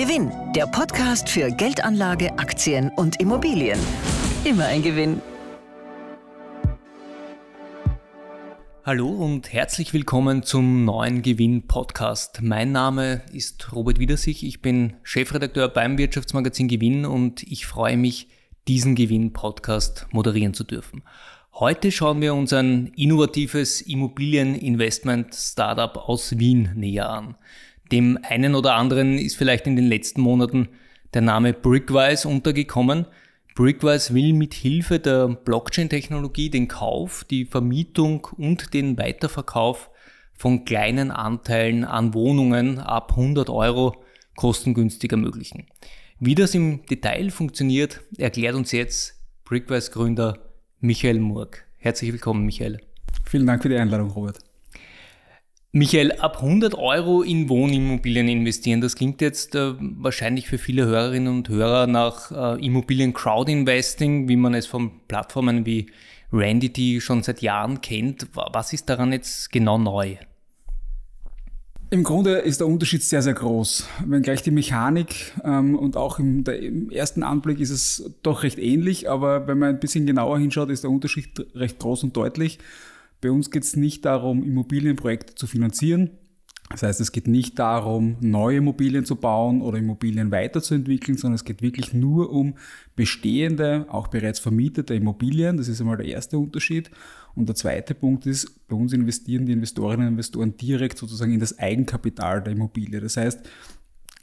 Gewinn, der Podcast für Geldanlage, Aktien und Immobilien. Immer ein Gewinn. Hallo und herzlich willkommen zum neuen Gewinn-Podcast. Mein Name ist Robert Wiedersich, ich bin Chefredakteur beim Wirtschaftsmagazin Gewinn und ich freue mich, diesen Gewinn-Podcast moderieren zu dürfen. Heute schauen wir uns ein innovatives Immobilieninvestment-Startup aus Wien näher an. Dem einen oder anderen ist vielleicht in den letzten Monaten der Name Brickwise untergekommen. Brickwise will mit Hilfe der Blockchain-Technologie den Kauf, die Vermietung und den Weiterverkauf von kleinen Anteilen an Wohnungen ab 100 Euro kostengünstig ermöglichen. Wie das im Detail funktioniert, erklärt uns jetzt Brickwise-Gründer Michael Murg. Herzlich willkommen, Michael. Vielen Dank für die Einladung, Robert. Michael, ab 100 Euro in Wohnimmobilien investieren, das klingt jetzt äh, wahrscheinlich für viele Hörerinnen und Hörer nach äh, Immobilien Crowdinvesting, wie man es von Plattformen wie Randity schon seit Jahren kennt. Was ist daran jetzt genau neu? Im Grunde ist der Unterschied sehr, sehr groß. Wenngleich die Mechanik ähm, und auch im, der, im, ersten Anblick ist es doch recht ähnlich, aber wenn man ein bisschen genauer hinschaut, ist der Unterschied recht groß und deutlich. Bei uns geht es nicht darum, Immobilienprojekte zu finanzieren. Das heißt, es geht nicht darum, neue Immobilien zu bauen oder Immobilien weiterzuentwickeln, sondern es geht wirklich nur um bestehende, auch bereits vermietete Immobilien. Das ist einmal der erste Unterschied. Und der zweite Punkt ist, bei uns investieren die Investorinnen und Investoren direkt sozusagen in das Eigenkapital der Immobilie. Das heißt,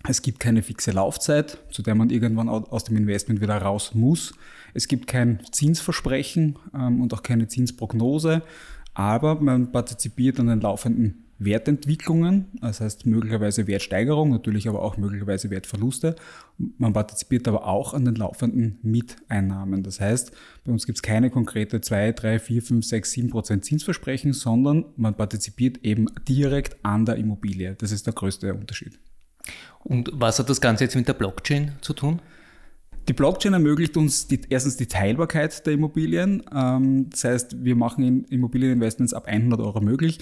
es gibt keine fixe Laufzeit, zu der man irgendwann aus dem Investment wieder raus muss. Es gibt kein Zinsversprechen ähm, und auch keine Zinsprognose aber man partizipiert an den laufenden Wertentwicklungen, das heißt möglicherweise Wertsteigerung, natürlich aber auch möglicherweise Wertverluste. Man partizipiert aber auch an den laufenden Mieteinnahmen. Das heißt, bei uns gibt es keine konkrete 2, 3, 4, 5, 6, 7 Prozent Zinsversprechen, sondern man partizipiert eben direkt an der Immobilie. Das ist der größte Unterschied. Und was hat das Ganze jetzt mit der Blockchain zu tun? Die Blockchain ermöglicht uns die, erstens die Teilbarkeit der Immobilien. Ähm, das heißt, wir machen Immobilieninvestments ab 100 Euro möglich.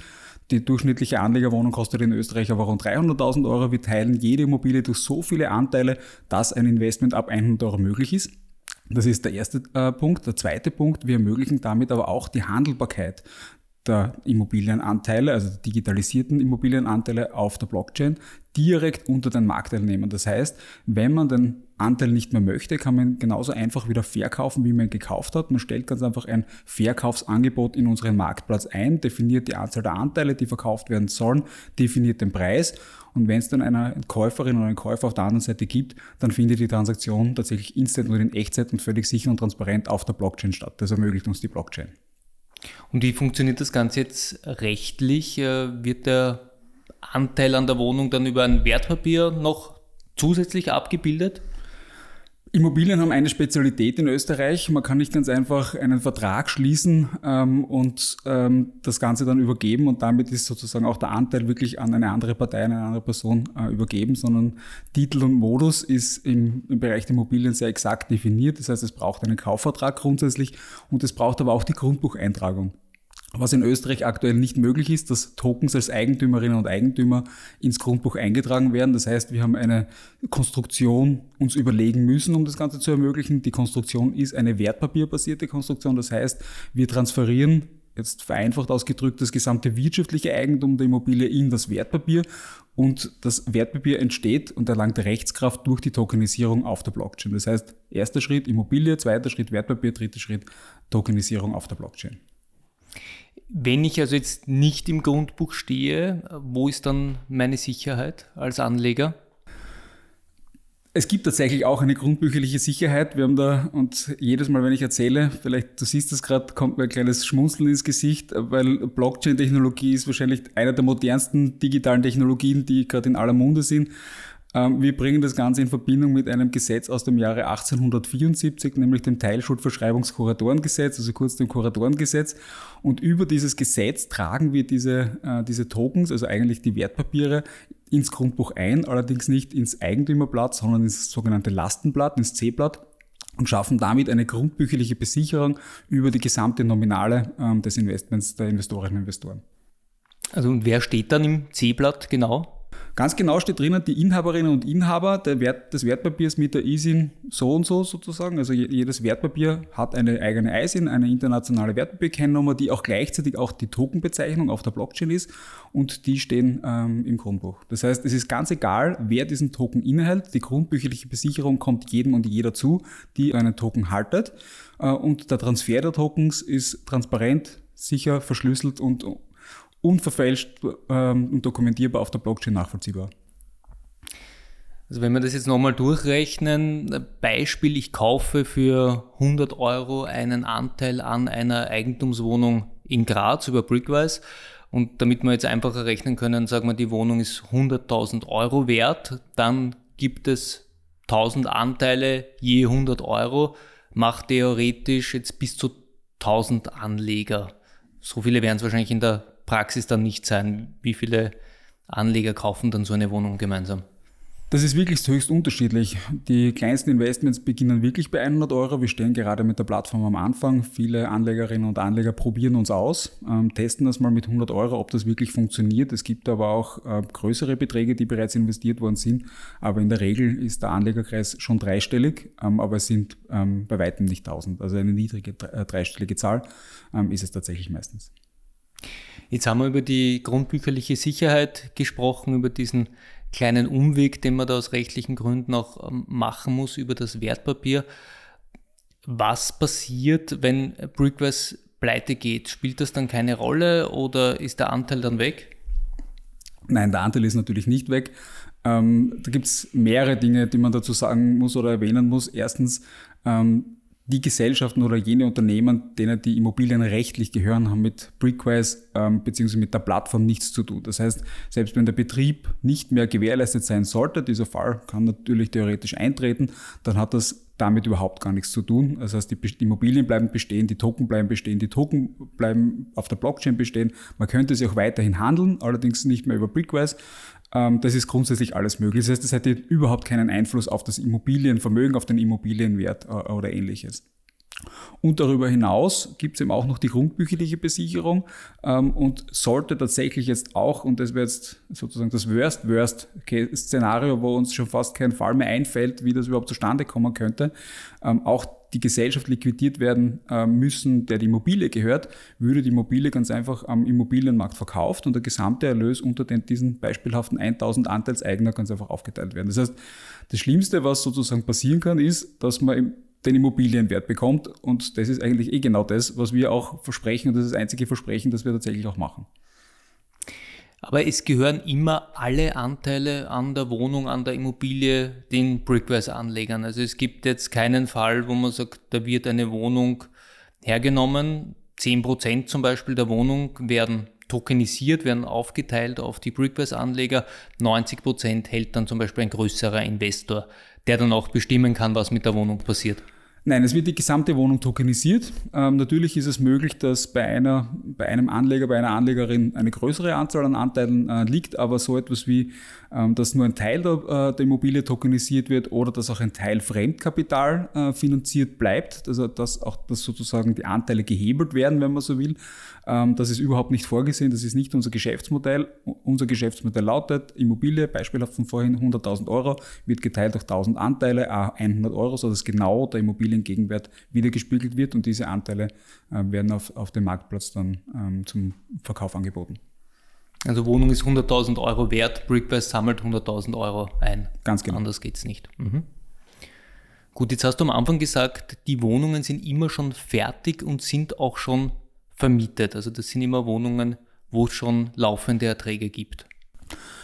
Die durchschnittliche Anlegerwohnung kostet in Österreich aber rund 300.000 Euro. Wir teilen jede Immobilie durch so viele Anteile, dass ein Investment ab 100 Euro möglich ist. Das ist der erste äh, Punkt. Der zweite Punkt, wir ermöglichen damit aber auch die Handelbarkeit der Immobilienanteile, also der digitalisierten Immobilienanteile auf der Blockchain direkt unter den Marktteilnehmern. Das heißt, wenn man den Anteil nicht mehr möchte, kann man genauso einfach wieder verkaufen, wie man gekauft hat. Man stellt ganz einfach ein Verkaufsangebot in unseren Marktplatz ein, definiert die Anzahl der Anteile, die verkauft werden sollen, definiert den Preis und wenn es dann eine Käuferin oder einen Käufer auf der anderen Seite gibt, dann findet die Transaktion tatsächlich instant und in Echtzeit und völlig sicher und transparent auf der Blockchain statt. Das ermöglicht uns die Blockchain. Und wie funktioniert das Ganze jetzt rechtlich? Äh, wird der Anteil an der Wohnung dann über ein Wertpapier noch zusätzlich abgebildet? Immobilien haben eine Spezialität in Österreich. Man kann nicht ganz einfach einen Vertrag schließen ähm, und ähm, das Ganze dann übergeben und damit ist sozusagen auch der Anteil wirklich an eine andere Partei, an eine andere Person äh, übergeben, sondern Titel und Modus ist im, im Bereich der Immobilien sehr exakt definiert. Das heißt, es braucht einen Kaufvertrag grundsätzlich und es braucht aber auch die Grundbucheintragung was in Österreich aktuell nicht möglich ist, dass Tokens als Eigentümerinnen und Eigentümer ins Grundbuch eingetragen werden. Das heißt, wir haben eine Konstruktion uns überlegen müssen, um das Ganze zu ermöglichen. Die Konstruktion ist eine wertpapierbasierte Konstruktion. Das heißt, wir transferieren jetzt vereinfacht ausgedrückt das gesamte wirtschaftliche Eigentum der Immobilie in das Wertpapier und das Wertpapier entsteht und erlangt Rechtskraft durch die Tokenisierung auf der Blockchain. Das heißt, erster Schritt Immobilie, zweiter Schritt Wertpapier, dritter Schritt Tokenisierung auf der Blockchain. Wenn ich also jetzt nicht im Grundbuch stehe, wo ist dann meine Sicherheit als Anleger? Es gibt tatsächlich auch eine grundbücherliche Sicherheit. Wir haben da, und jedes Mal, wenn ich erzähle, vielleicht, du siehst das gerade, kommt mir ein kleines Schmunzeln ins Gesicht, weil Blockchain-Technologie ist wahrscheinlich eine der modernsten digitalen Technologien, die gerade in aller Munde sind. Ähm, wir bringen das Ganze in Verbindung mit einem Gesetz aus dem Jahre 1874, nämlich dem Teilschuldverschreibungskuratorengesetz, also kurz dem Kuratorengesetz. Und über dieses Gesetz tragen wir diese, äh, diese Tokens, also eigentlich die Wertpapiere, ins Grundbuch ein, allerdings nicht ins Eigentümerblatt, sondern ins sogenannte Lastenblatt, ins C-Blatt und schaffen damit eine grundbücherliche Besicherung über die gesamte Nominale ähm, des Investments der Investorinnen und Investoren. Also und wer steht dann im C-Blatt genau? Ganz genau steht drinnen, die Inhaberinnen und Inhaber Wert, des Wertpapiers mit der ISIN so und so sozusagen. Also jedes Wertpapier hat eine eigene ISIN, eine internationale Wertpapierkennnummer, die auch gleichzeitig auch die Tokenbezeichnung auf der Blockchain ist und die stehen ähm, im Grundbuch. Das heißt, es ist ganz egal, wer diesen Token innehält. Die grundbücherliche Besicherung kommt jedem und jeder zu, die einen Token haltet. Äh, und der Transfer der Tokens ist transparent, sicher, verschlüsselt und unverfälscht ähm, und dokumentierbar auf der Blockchain nachvollziehbar. Also wenn wir das jetzt nochmal durchrechnen, Beispiel, ich kaufe für 100 Euro einen Anteil an einer Eigentumswohnung in Graz über Brickwise und damit wir jetzt einfacher rechnen können, sagen wir, die Wohnung ist 100.000 Euro wert, dann gibt es 1000 Anteile je 100 Euro, macht theoretisch jetzt bis zu 1000 Anleger. So viele werden es wahrscheinlich in der Praxis dann nicht sein. Wie viele Anleger kaufen dann so eine Wohnung gemeinsam? Das ist wirklich höchst unterschiedlich. Die kleinsten Investments beginnen wirklich bei 100 Euro. Wir stehen gerade mit der Plattform am Anfang. Viele Anlegerinnen und Anleger probieren uns aus, ähm, testen das mal mit 100 Euro, ob das wirklich funktioniert. Es gibt aber auch äh, größere Beträge, die bereits investiert worden sind. Aber in der Regel ist der Anlegerkreis schon dreistellig, ähm, aber es sind ähm, bei weitem nicht 1000. Also eine niedrige äh, dreistellige Zahl ähm, ist es tatsächlich meistens. Jetzt haben wir über die grundbücherliche Sicherheit gesprochen, über diesen kleinen Umweg, den man da aus rechtlichen Gründen auch ähm, machen muss über das Wertpapier. Was passiert, wenn Brickwise pleite geht? Spielt das dann keine Rolle oder ist der Anteil dann weg? Nein, der Anteil ist natürlich nicht weg. Ähm, da gibt es mehrere Dinge, die man dazu sagen muss oder erwähnen muss. Erstens, ähm, die Gesellschaften oder jene Unternehmen, denen die Immobilien rechtlich gehören, haben mit Brickwise ähm, bzw. mit der Plattform nichts zu tun. Das heißt, selbst wenn der Betrieb nicht mehr gewährleistet sein sollte, dieser Fall kann natürlich theoretisch eintreten, dann hat das damit überhaupt gar nichts zu tun. Das heißt, die Immobilien bleiben bestehen, die Token bleiben bestehen, die Token bleiben auf der Blockchain bestehen. Man könnte sie auch weiterhin handeln, allerdings nicht mehr über Brickwise. Ähm, das ist grundsätzlich alles möglich. Das heißt, das hätte überhaupt keinen Einfluss auf das Immobilienvermögen, auf den Immobilienwert äh, oder ähnliches. Und darüber hinaus gibt es eben auch noch die grundbücherliche Besicherung ähm, und sollte tatsächlich jetzt auch, und das wäre jetzt sozusagen das Worst-Worst-Szenario, wo uns schon fast kein Fall mehr einfällt, wie das überhaupt zustande kommen könnte, ähm, auch die Gesellschaft liquidiert werden äh, müssen, der die Immobilie gehört, würde die Immobilie ganz einfach am Immobilienmarkt verkauft und der gesamte Erlös unter den, diesen beispielhaften 1000 Anteilseigner ganz einfach aufgeteilt werden. Das heißt, das Schlimmste, was sozusagen passieren kann, ist, dass man den Immobilienwert bekommt und das ist eigentlich eh genau das, was wir auch versprechen und das ist das einzige Versprechen, das wir tatsächlich auch machen. Aber es gehören immer alle Anteile an der Wohnung, an der Immobilie den Brickwise-Anlegern. Also es gibt jetzt keinen Fall, wo man sagt, da wird eine Wohnung hergenommen, 10% zum Beispiel der Wohnung werden tokenisiert, werden aufgeteilt auf die Brickwise-Anleger, 90% hält dann zum Beispiel ein größerer Investor, der dann auch bestimmen kann, was mit der Wohnung passiert. Nein, es wird die gesamte Wohnung tokenisiert. Ähm, natürlich ist es möglich, dass bei, einer, bei einem Anleger, bei einer Anlegerin eine größere Anzahl an Anteilen äh, liegt, aber so etwas wie, dass nur ein Teil der, äh, der, Immobilie tokenisiert wird oder dass auch ein Teil Fremdkapital äh, finanziert bleibt, also dass auch dass sozusagen die Anteile gehebelt werden, wenn man so will, ähm, das ist überhaupt nicht vorgesehen, das ist nicht unser Geschäftsmodell. Unser Geschäftsmodell lautet, Immobilie, beispielhaft von vorhin 100.000 Euro, wird geteilt durch 1000 Anteile, 100 Euro, sodass genau der Immobilie Immobiliengegenwert wiedergespiegelt wird und diese Anteile werden auf, auf dem Marktplatz dann ähm, zum Verkauf angeboten. Also Wohnung ist 100.000 Euro wert, Brickbase sammelt 100.000 Euro ein. Ganz genau. Anders geht es nicht. Mhm. Gut, jetzt hast du am Anfang gesagt, die Wohnungen sind immer schon fertig und sind auch schon vermietet. Also das sind immer Wohnungen, wo es schon laufende Erträge gibt.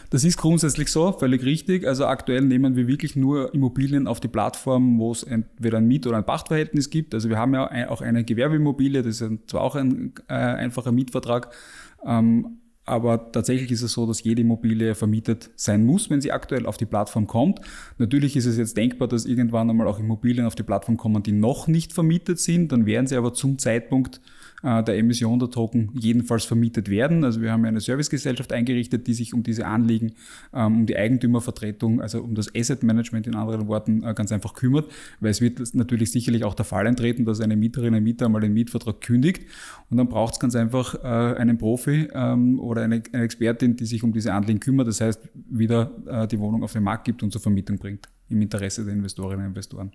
Das ist grundsätzlich so, völlig richtig. Also aktuell nehmen wir wirklich nur Immobilien auf die Plattform, wo es entweder ein Miet- oder ein Pachtverhältnis gibt. Also wir haben ja auch eine Gewerbeimmobilie, das ist zwar auch ein äh, einfacher Mietvertrag, ähm, aber tatsächlich ist es so, dass jede Immobilie vermietet sein muss, wenn sie aktuell auf die Plattform kommt. Natürlich ist es jetzt denkbar, dass irgendwann einmal auch Immobilien auf die Plattform kommen, die noch nicht vermietet sind. Dann wären sie aber zum Zeitpunkt der Emission der Token jedenfalls vermietet werden. Also wir haben eine Servicegesellschaft eingerichtet, die sich um diese Anliegen, ähm, um die Eigentümervertretung, also um das Asset Management in anderen Worten äh, ganz einfach kümmert, weil es wird natürlich sicherlich auch der Fall eintreten, dass eine Mieterin, ein Mieter mal den Mietvertrag kündigt und dann braucht es ganz einfach äh, einen Profi ähm, oder eine, eine Expertin, die sich um diese Anliegen kümmert, das heißt wieder die Wohnung auf den Markt gibt und zur Vermietung bringt im Interesse der Investorinnen und Investoren.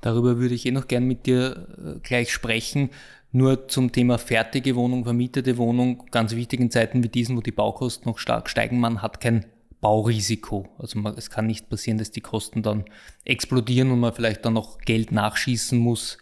Darüber würde ich eh noch gern mit dir gleich sprechen. Nur zum Thema fertige Wohnung, vermietete Wohnung, ganz wichtig in Zeiten wie diesen, wo die Baukosten noch stark steigen, man hat kein Baurisiko. Also man, es kann nicht passieren, dass die Kosten dann explodieren und man vielleicht dann noch Geld nachschießen muss,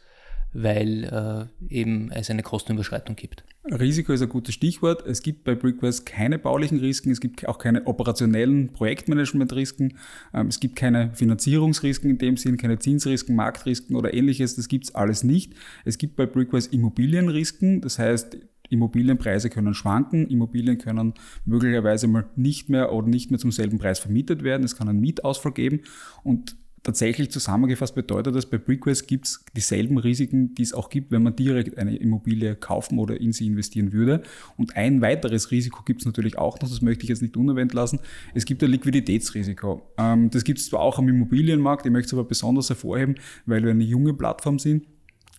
weil äh, eben es eine Kostenüberschreitung gibt. Risiko ist ein gutes Stichwort. Es gibt bei Brickwise keine baulichen Risiken, es gibt auch keine operationellen Projektmanagement-Risiken, ähm, es gibt keine Finanzierungsrisiken in dem Sinn, keine Zinsrisiken, Marktrisken oder ähnliches. Das gibt es alles nicht. Es gibt bei Brickwise Immobilienrisiken, das heißt, Immobilienpreise können schwanken, Immobilien können möglicherweise mal nicht mehr oder nicht mehr zum selben Preis vermietet werden, es kann einen Mietausfall geben und Tatsächlich zusammengefasst bedeutet das, bei Brickwise gibt es dieselben Risiken, die es auch gibt, wenn man direkt eine Immobilie kaufen oder in sie investieren würde. Und ein weiteres Risiko gibt es natürlich auch noch, das möchte ich jetzt nicht unerwähnt lassen. Es gibt ein Liquiditätsrisiko. Ähm, das gibt es zwar auch am Immobilienmarkt, ich möchte es aber besonders hervorheben, weil wir eine junge Plattform sind.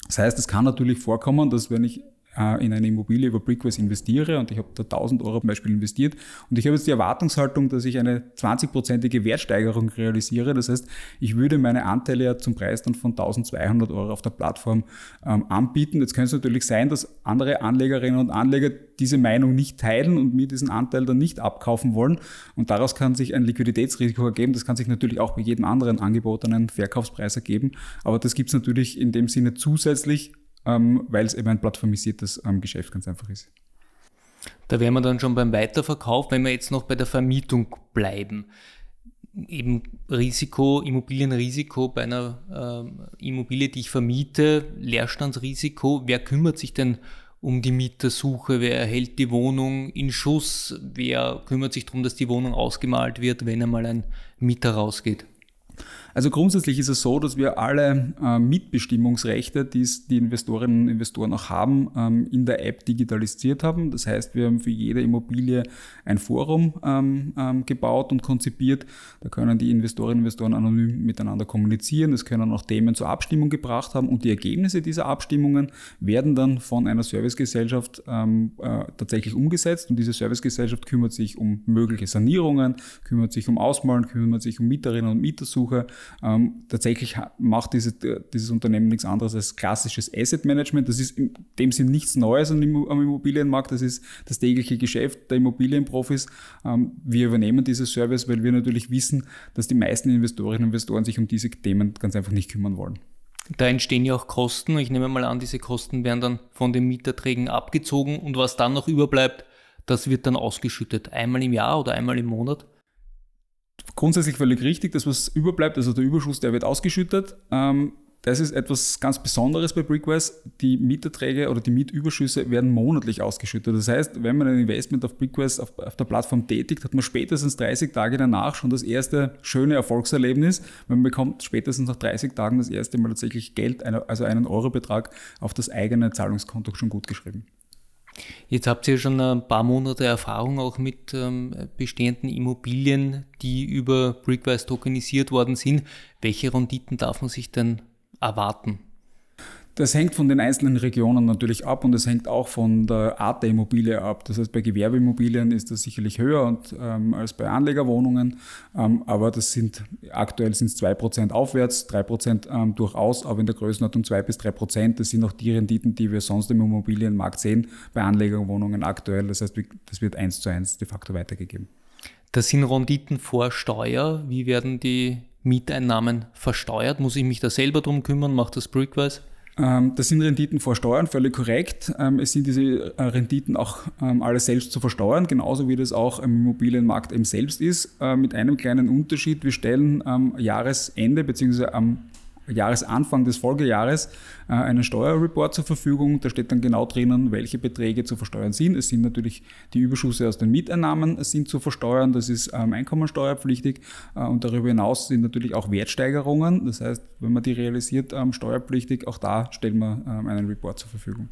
Das heißt, es kann natürlich vorkommen, dass wenn ich äh, in eine Immobilie über Brickwise investiere und ich habe da 1000 Euro zum Beispiel investiert und ich habe jetzt die Erwartungshaltung, dass ich eine 20-prozentige Wertsteigerung realisiere. Das heißt, ich würde meine Anteile ja zum Preis dann von 1200 Euro auf der Plattform ähm, anbieten. Jetzt könnte es natürlich sein, dass andere Anlegerinnen und Anleger diese Meinung nicht teilen und mir diesen Anteil dann nicht abkaufen wollen. Und daraus kann sich ein Liquiditätsrisiko ergeben. Das kann sich natürlich auch bei jedem anderen angebotenen Verkaufspreis ergeben. Aber das gibt es natürlich in dem Sinne zusätzlich weil es eben ein plattformisiertes ähm, Geschäft ganz einfach ist. Da wären wir dann schon beim Weiterverkauf, wenn wir jetzt noch bei der Vermietung bleiben. Eben Risiko, Immobilienrisiko bei einer äh, Immobilie, die ich vermiete, Leerstandsrisiko. Wer kümmert sich denn um die Mietersuche? Wer erhält die Wohnung in Schuss? Wer kümmert sich darum, dass die Wohnung ausgemalt wird, wenn einmal ein Mieter rausgeht? Also grundsätzlich ist es so, dass wir alle äh, Mitbestimmungsrechte, die die Investorinnen und Investoren auch haben, ähm, in der App digitalisiert haben. Das heißt, wir haben für jede Immobilie ein Forum ähm, ähm, gebaut und konzipiert. Da können die Investorinnen und Investoren anonym miteinander kommunizieren. Es können auch Themen zur Abstimmung gebracht haben und die Ergebnisse dieser Abstimmungen werden dann von einer Servicegesellschaft ähm, äh, tatsächlich umgesetzt und diese Servicegesellschaft kümmert sich um mögliche Sanierungen, kümmert sich um Ausmalen, kümmert sich um Mieterinnen und Mietersuche ähm, tatsächlich macht diese, dieses Unternehmen nichts anderes als klassisches Asset Management. Das ist in dem Sinn nichts Neues am Immobilienmarkt. Das ist das tägliche Geschäft der Immobilienprofis. Ähm, wir übernehmen dieses Service, weil wir natürlich wissen, dass die meisten Investorinnen und Investoren sich um diese Themen ganz einfach nicht kümmern wollen. Da entstehen ja auch Kosten. Ich nehme mal an, diese Kosten werden dann von den Mieterträgen abgezogen und was dann noch überbleibt, das wird dann ausgeschüttet. Einmal im Jahr oder einmal im Monat? Grundsätzlich völlig richtig. Das, was überbleibt, also der Überschuss, der wird ausgeschüttet. Ähm, das ist etwas ganz Besonderes bei Brickwise. Die Mieterträge oder die Mietüberschüsse werden monatlich ausgeschüttet. Das heißt, wenn man ein Investment auf Brickwise auf, auf, der Plattform tätigt, hat man spätestens 30 Tage danach schon das erste schöne Erfolgserlebnis. Man bekommt spätestens nach 30 Tagen das erste Mal tatsächlich Geld, also einen Eurobetrag auf das eigene Zahlungskonto schon gut geschrieben. Jetzt habt ihr schon ein paar Monate Erfahrung auch mit ähm, bestehenden Immobilien, die über Brickwise tokenisiert worden sind. Welche Renditen darf man sich denn erwarten? Das hängt von den einzelnen Regionen natürlich ab und es hängt auch von der Art der Immobilie ab. Das heißt, bei Gewerbeimmobilien ist das sicherlich höher und, ähm, als bei Anlegerwohnungen, ähm, aber das sind aktuell sind es 2% aufwärts, 3% ähm, durchaus, aber in der Größenordnung 2 bis 3%. Das sind auch die Renditen, die wir sonst im Immobilienmarkt sehen, bei Anlegerwohnungen aktuell. Das heißt, das wird eins zu eins de facto weitergegeben. Das sind Renditen vor Steuer. Wie werden die Mieteinnahmen versteuert? Muss ich mich da selber drum kümmern? Macht das Brickwise? Ähm, das sind Renditen vor Steuern, völlig korrekt. Ähm, es sind diese äh, Renditen auch ähm, alle selbst zu versteuern, genauso wie das auch im Immobilienmarkt eben selbst ist, äh, mit einem kleinen Unterschied. Wir stellen am Jahresende bzw. am Jahresanfang des Folgejahres äh, einen Steuerreport zur Verfügung. Da steht dann genau drinnen, welche Beträge zu versteuern sind. Es sind natürlich die Überschüsse aus den Mieteinnahmen sind zu versteuern. Das ist ähm, einkommensteuerpflichtig. Äh, und darüber hinaus sind natürlich auch Wertsteigerungen. Das heißt, wenn man die realisiert, ähm, steuerpflichtig. Auch da stellen wir ähm, einen Report zur Verfügung.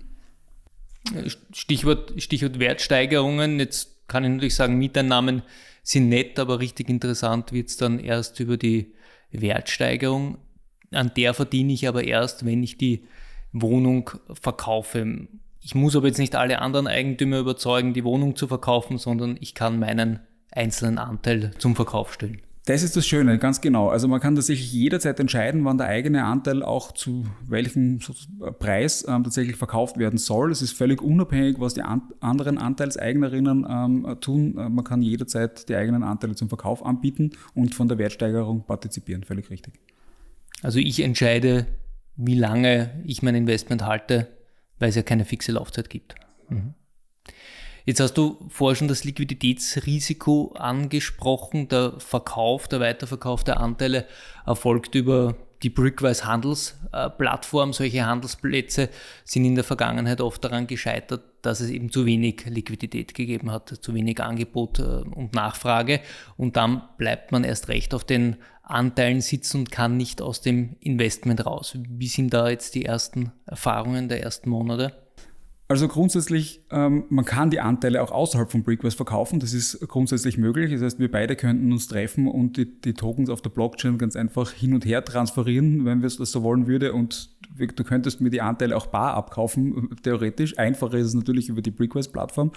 Stichwort, Stichwort Wertsteigerungen. Jetzt kann ich natürlich sagen, Mieteinnahmen sind nett, aber richtig interessant wird es dann erst über die Wertsteigerung. An der verdiene ich aber erst, wenn ich die Wohnung verkaufe. Ich muss aber jetzt nicht alle anderen Eigentümer überzeugen, die Wohnung zu verkaufen, sondern ich kann meinen einzelnen Anteil zum Verkauf stellen. Das ist das Schöne, ganz genau. Also man kann tatsächlich jederzeit entscheiden, wann der eigene Anteil auch zu welchem Preis ähm, tatsächlich verkauft werden soll. Es ist völlig unabhängig, was die an anderen Anteilseignerinnen ähm, tun. Äh, man kann jederzeit die eigenen Anteile zum Verkauf anbieten und von der Wertsteigerung partizipieren. Völlig richtig. Also ich entscheide, wie lange ich mein Investment halte, weil es ja keine fixe Laufzeit gibt. Mhm. Jetzt hast du vorher schon das Liquiditätsrisiko angesprochen. Der Verkauf, der Weiterverkauf der Anteile erfolgt über die Brickwise Handelsplattform. Solche Handelsplätze sind in der Vergangenheit oft daran gescheitert, dass es eben zu wenig Liquidität gegeben hat, zu wenig Angebot äh, und Nachfrage. Und dann bleibt man erst recht auf den Anteilen sitzen und kann nicht aus dem Investment raus. Wie sind da jetzt die ersten Erfahrungen der ersten Monate? Also grundsätzlich, ähm, man kann die Anteile auch außerhalb von Brickwise verkaufen. Das ist grundsätzlich möglich. Das heißt, wir beide könnten uns treffen und die, die Tokens auf der Blockchain ganz einfach hin und her transferieren, wenn wir es so wollen würde. Und du könntest mir die Anteile auch bar abkaufen, theoretisch. Einfacher ist es natürlich über die Brickwise-Plattform.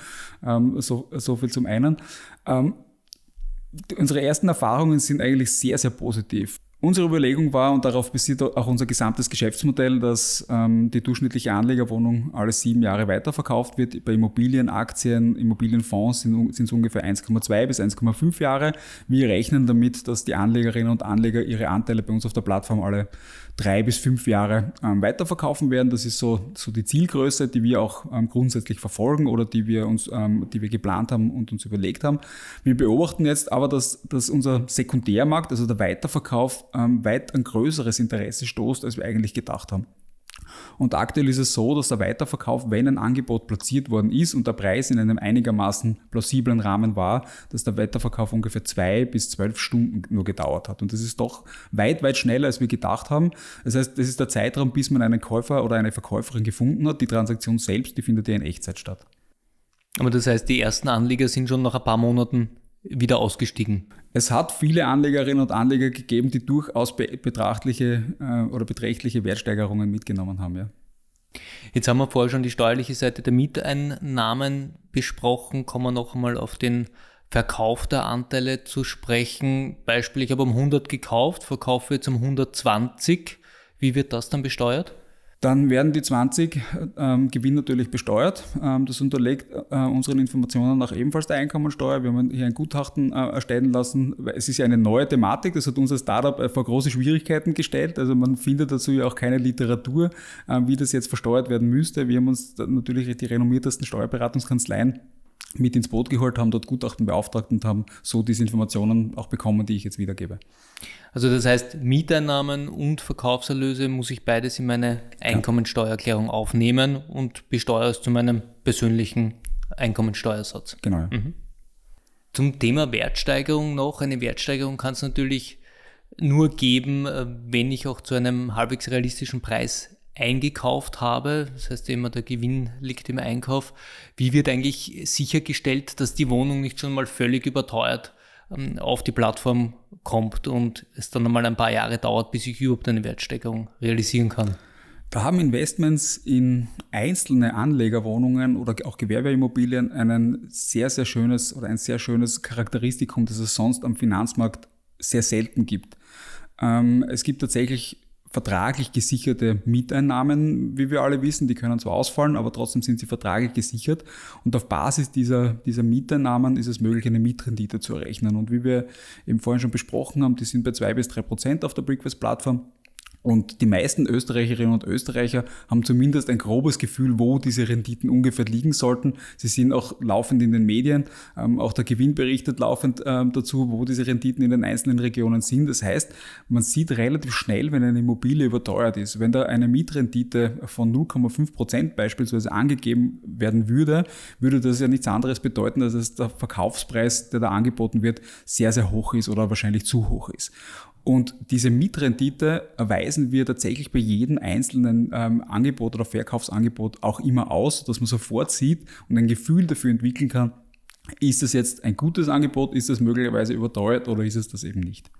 Ähm, so, so viel zum einen. Ähm, unsere ersten Erfahrungen sind eigentlich sehr, sehr positiv. Unsere Überlegung war, und darauf basiert auch unser gesamtes Geschäftsmodell, dass ähm, die durchschnittliche Anlegerwohnung alle sieben Jahre weiterverkauft wird. Bei Immobilien, Aktien, Immobilienfonds sind, sind es ungefähr 1,2 bis 1,5 Jahre. Wir rechnen damit, dass die Anlegerinnen und Anleger ihre Anteile bei uns auf der Plattform alle drei bis fünf Jahre ähm, weiterverkaufen werden. Das ist so, so die Zielgröße, die wir auch ähm, grundsätzlich verfolgen oder die wir uns, ähm, die wir geplant haben und uns überlegt haben. Wir beobachten jetzt aber, dass, dass unser Sekundärmarkt, also der Weiterverkauf, ähm, weit ein größeres Interesse stoßt, als wir eigentlich gedacht haben. Und aktuell ist es so, dass der Weiterverkauf, wenn ein Angebot platziert worden ist und der Preis in einem einigermaßen plausiblen Rahmen war, dass der Weiterverkauf ungefähr zwei bis zwölf Stunden nur gedauert hat. Und das ist doch weit, weit schneller, als wir gedacht haben. Das heißt, das ist der Zeitraum, bis man einen Käufer oder eine Verkäuferin gefunden hat. Die Transaktion selbst, die findet ja in Echtzeit statt. Aber das heißt, die ersten Anleger sind schon nach ein paar Monaten wieder ausgestiegen? Es hat viele Anlegerinnen und Anleger gegeben, die durchaus betrachtliche äh, oder beträchtliche Wertsteigerungen mitgenommen haben. Ja. Jetzt haben wir vorher schon die steuerliche Seite der Mieteinnahmen besprochen. Kommen wir noch einmal auf den Verkauf der Anteile zu sprechen. Beispiel, ich habe um 100 gekauft, verkaufe jetzt um 120. Wie wird das dann besteuert? Dann werden die 20 ähm, Gewinn natürlich besteuert. Ähm, das unterlegt äh, unseren Informationen auch ebenfalls der Einkommensteuer. Wir haben hier ein Gutachten äh, erstellen lassen. Es ist ja eine neue Thematik. Das hat unser Startup äh, vor große Schwierigkeiten gestellt. Also man findet dazu ja auch keine Literatur, äh, wie das jetzt versteuert werden müsste. Wir haben uns natürlich die renommiertesten Steuerberatungskanzleien mit ins Boot geholt, haben dort Gutachten beauftragt und haben so diese Informationen auch bekommen, die ich jetzt wiedergebe. Also das heißt, Mieteinnahmen und Verkaufserlöse muss ich beides in meine Einkommensteuererklärung aufnehmen und besteuere es zu meinem persönlichen Einkommensteuersatz. Genau. Mhm. Zum Thema Wertsteigerung noch. Eine Wertsteigerung kann es natürlich nur geben, äh, wenn ich auch zu einem halbwegs realistischen Preis eingekauft habe, das heißt immer der Gewinn liegt im Einkauf, wie wird eigentlich sichergestellt, dass die Wohnung nicht schon mal völlig überteuert ähm, auf die Plattform kommt und es dann einmal ein paar Jahre dauert, bis ich überhaupt eine Wertsteigerung realisieren kann? Da haben Investments in einzelne Anlegerwohnungen oder auch Gewerbeimmobilien ein sehr, sehr schönes oder ein sehr schönes Charakteristikum, das es sonst am Finanzmarkt sehr selten gibt. Ähm, es gibt tatsächlich vertraglich gesicherte Mieteinnahmen, wie wir alle wissen. Die können zwar ausfallen, aber trotzdem sind sie vertraglich gesichert. Und auf Basis dieser, dieser Mieteinnahmen ist es möglich, eine Mietrendite zu errechnen. Und wie wir eben vorhin schon besprochen haben, die sind bei zwei bis drei Prozent auf der Brickwise-Plattform. Und die meisten Österreicherinnen und Österreicher haben zumindest ein grobes Gefühl, wo diese Renditen ungefähr liegen sollten. Sie sind auch laufend in den Medien, ähm, auch der Gewinn berichtet laufend ähm, dazu, wo diese Renditen in den einzelnen Regionen sind. Das heißt, man sieht relativ schnell, wenn eine Immobilie überteuert ist. Wenn da eine Mietrendite von 0,5 Prozent beispielsweise angegeben werden würde, würde das ja nichts anderes bedeuten, als dass der Verkaufspreis, der da angeboten wird, sehr, sehr hoch ist oder wahrscheinlich zu hoch ist. Und diese Mietrendite erweisen wir tatsächlich bei jedem einzelnen ähm, Angebot oder Verkaufsangebot auch immer aus, dass man sofort sieht und ein Gefühl dafür entwickeln kann, ist das jetzt ein gutes Angebot, ist das möglicherweise überteuert oder ist es das eben nicht.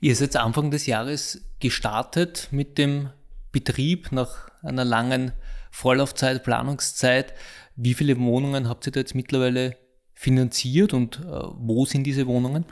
Ihr seid Anfang des Jahres gestartet mit dem Betrieb nach einer langen Vorlaufzeit, Planungszeit. Wie viele Wohnungen habt ihr da jetzt mittlerweile finanziert und äh, wo sind diese Wohnungen?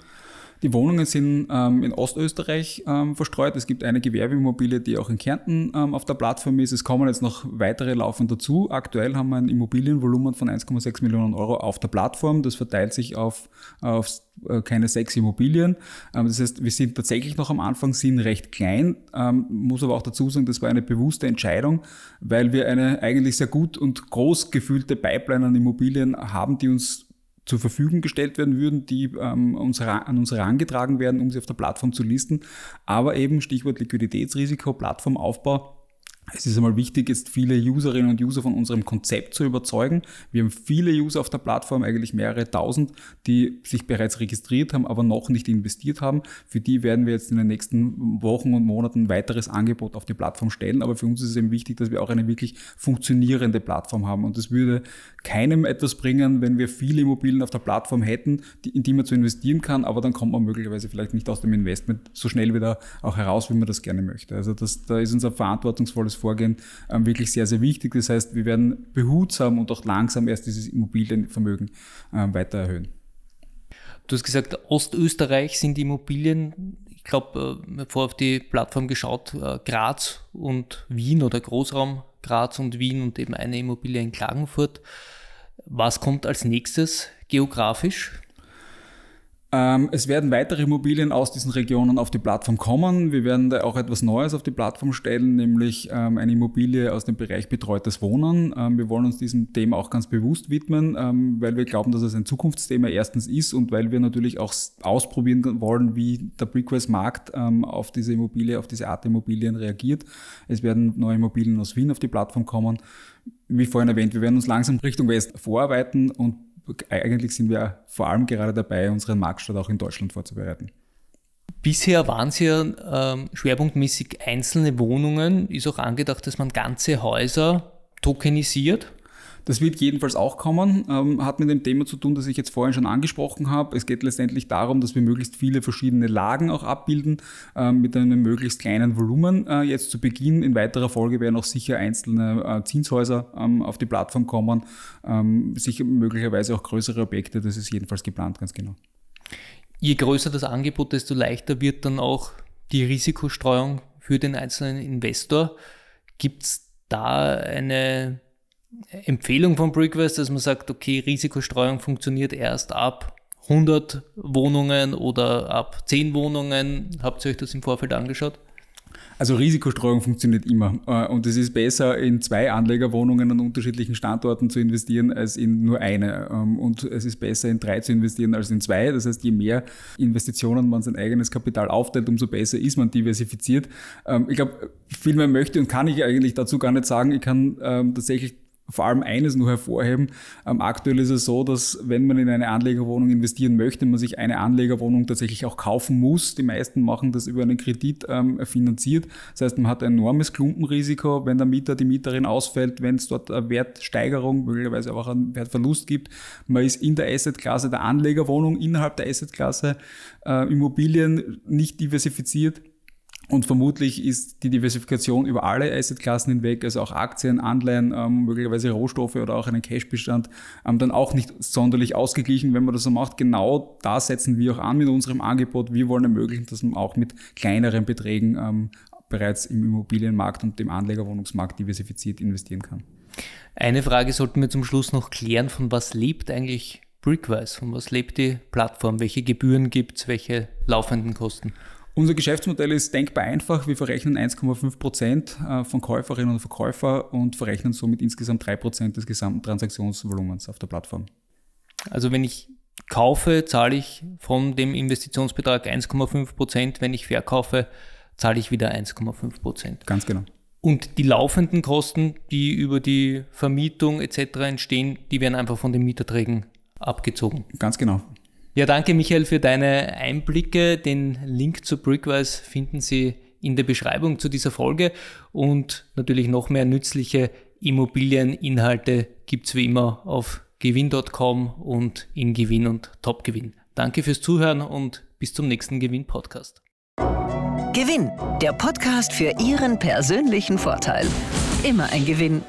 Die Wohnungen sind ähm, in Ostösterreich ähm, verstreut. Es gibt eine Gewerbeimmobilie, die auch in Kärnten ähm, auf der Plattform ist. Es kommen jetzt noch weitere laufend dazu. Aktuell haben wir ein Immobilienvolumen von 1,6 Millionen Euro auf der Plattform. Das verteilt sich auf, auf äh, keine sechs Immobilien. Ähm, das heißt, wir sind tatsächlich noch am Anfang, sind recht klein. Ähm, muss aber auch dazu sagen, das war eine bewusste Entscheidung, weil wir eine eigentlich sehr gut und groß gefühlte Pipeline an Immobilien haben, die uns zur Verfügung gestellt werden würden, die ähm, uns, an uns herangetragen werden, um sie auf der Plattform zu listen. Aber eben Stichwort Liquiditätsrisiko, Plattformaufbau es ist einmal wichtig, jetzt viele Userinnen und User von unserem Konzept zu überzeugen. Wir haben viele User auf der Plattform, eigentlich mehrere tausend, die sich bereits registriert haben, aber noch nicht investiert haben. Für die werden wir jetzt in den nächsten Wochen und Monaten ein weiteres Angebot auf die Plattform stellen. Aber für uns ist es eben wichtig, dass wir auch eine wirklich funktionierende Plattform haben. Und es würde keinem etwas bringen, wenn wir viele Immobilien auf der Plattform hätten, in die man zu investieren kann, aber dann kommt man möglicherweise vielleicht nicht aus dem Investment so schnell wieder auch heraus, wie man das gerne möchte. Also das, da ist unser verantwortungsvolles Vorgehen ähm, wirklich sehr, sehr wichtig. Das heißt, wir werden behutsam und auch langsam erst dieses Immobilienvermögen ähm, weiter erhöhen. Du hast gesagt, Ostösterreich sind Immobilien, ich glaube, äh, vorher auf die Plattform geschaut, äh, Graz und Wien oder Großraum Graz und Wien und eben eine Immobilie in Klagenfurt. Was kommt als nächstes geografisch? Ähm, es werden weitere Immobilien aus diesen Regionen auf die Plattform kommen. Wir werden da auch etwas Neues auf die Plattform stellen, nämlich ähm, eine Immobilie aus dem Bereich betreutes Wohnen. Ähm, wir wollen uns diesem Thema auch ganz bewusst widmen, weil wir glauben, dass es ein Zukunftsthema erstens ist und weil wir natürlich auch ausprobieren wollen, wie der Brickwise-Markt auf diese Immobilie, auf diese Art Immobilien reagiert. Es werden neue Immobilien aus Wien auf die Plattform kommen. Wie vorhin erwähnt, wir werden uns langsam Richtung West vorarbeiten und eigentlich sind wir vor allem gerade dabei, unseren Marktstart auch in Deutschland vorzubereiten. Bisher waren es ja ähm, schwerpunktmäßig einzelne Wohnungen. Ist auch angedacht, dass man ganze Häuser tokenisiert? Das wird jedenfalls auch kommen, ähm, hat mit dem Thema zu tun, das ich jetzt vorhin schon angesprochen habe. Es geht letztendlich darum, dass wir möglichst viele verschiedene Lagen auch abbilden ähm, mit einem möglichst kleinen Volumen. Äh, jetzt zu Beginn, in weiterer Folge werden auch sicher einzelne äh, Zinshäuser ähm, auf die Plattform kommen, ähm, sicher möglicherweise auch größere Objekte, das ist jedenfalls geplant, ganz genau. Je größer das Angebot, desto leichter wird dann auch die Risikostreuung für den einzelnen Investor. Gibt es da eine Empfehlung von Brickwest, dass man sagt, okay, Risikostreuung funktioniert erst ab 100 Wohnungen oder ab 10 Wohnungen. Habt ihr euch das im Vorfeld angeschaut? Also Risikostreuung funktioniert immer. Äh, und es ist besser, in zwei Anlegerwohnungen an unterschiedlichen Standorten zu investieren, als in nur eine. Ähm, und es ist besser, in drei zu investieren, als in zwei. Das heißt, je mehr Investitionen man sein eigenes Kapital aufteilt, umso besser ist man diversifiziert. Ähm, ich glaube, viel mehr möchte und kann ich eigentlich dazu gar nicht sagen. Ich kann ähm, tatsächlich vor allem eines nur hervorheben. Ähm, aktuell ist es so, dass wenn man in eine Anlegerwohnung investieren möchte, man sich eine Anlegerwohnung tatsächlich auch kaufen muss. Die meisten machen das über einen Kredit ähm, finanziert. Das heißt, man hat ein enormes Klumpenrisiko, wenn der Mieter, die Mieterin ausfällt, wenn es dort eine Wertsteigerung, möglicherweise auch einen Wertverlust gibt. Man ist in der Assetklasse der Anlegerwohnung, innerhalb der Assetklasse äh, Immobilien nicht diversifiziert und vermutlich ist die Diversifikation über alle Assetklassen hinweg, also auch Aktien, Anleihen, ähm, möglicherweise Rohstoffe oder auch einen Cashbestand, ähm, dann auch nicht sonderlich ausgeglichen, wenn man das so macht. Genau da setzen wir auch an mit unserem Angebot. Wir wollen ermöglichen, dass man auch mit kleineren Beträgen ähm, bereits im Immobilienmarkt und dem Anlegerwohnungsmarkt diversifiziert investieren kann. Eine Frage sollten wir zum Schluss noch klären. Von was lebt eigentlich Brickwise? Von was lebt die Plattform? Welche Gebühren gibt es? Welche laufenden Kosten? Unser Geschäftsmodell ist denkbar einfach. Wir verrechnen 1,5 Prozent äh, von Käuferinnen und Verkäufer und verrechnen somit insgesamt 3 Prozent des gesamten Transaktionsvolumens auf der Plattform. Also wenn ich kaufe, zahle ich von dem Investitionsbetrag 1,5 Prozent. Wenn ich verkaufe, zahle ich wieder 1,5 Prozent. Ganz genau. Und die laufenden Kosten, die über die Vermietung etc. entstehen, die werden einfach von den Mieterträgen abgezogen. Ganz genau. Ja, danke Michael für deine Einblicke. Den Link zu Brickwise finden Sie in der Beschreibung zu dieser Folge und natürlich noch mehr nützliche Immobilieninhalte gibt es wie immer auf gewinn.com und in Gewinn und Topgewinn. Danke fürs Zuhören und bis zum nächsten Gewinn-Podcast. Gewinn, der Podcast für Ihren persönlichen Vorteil. Immer ein Gewinn.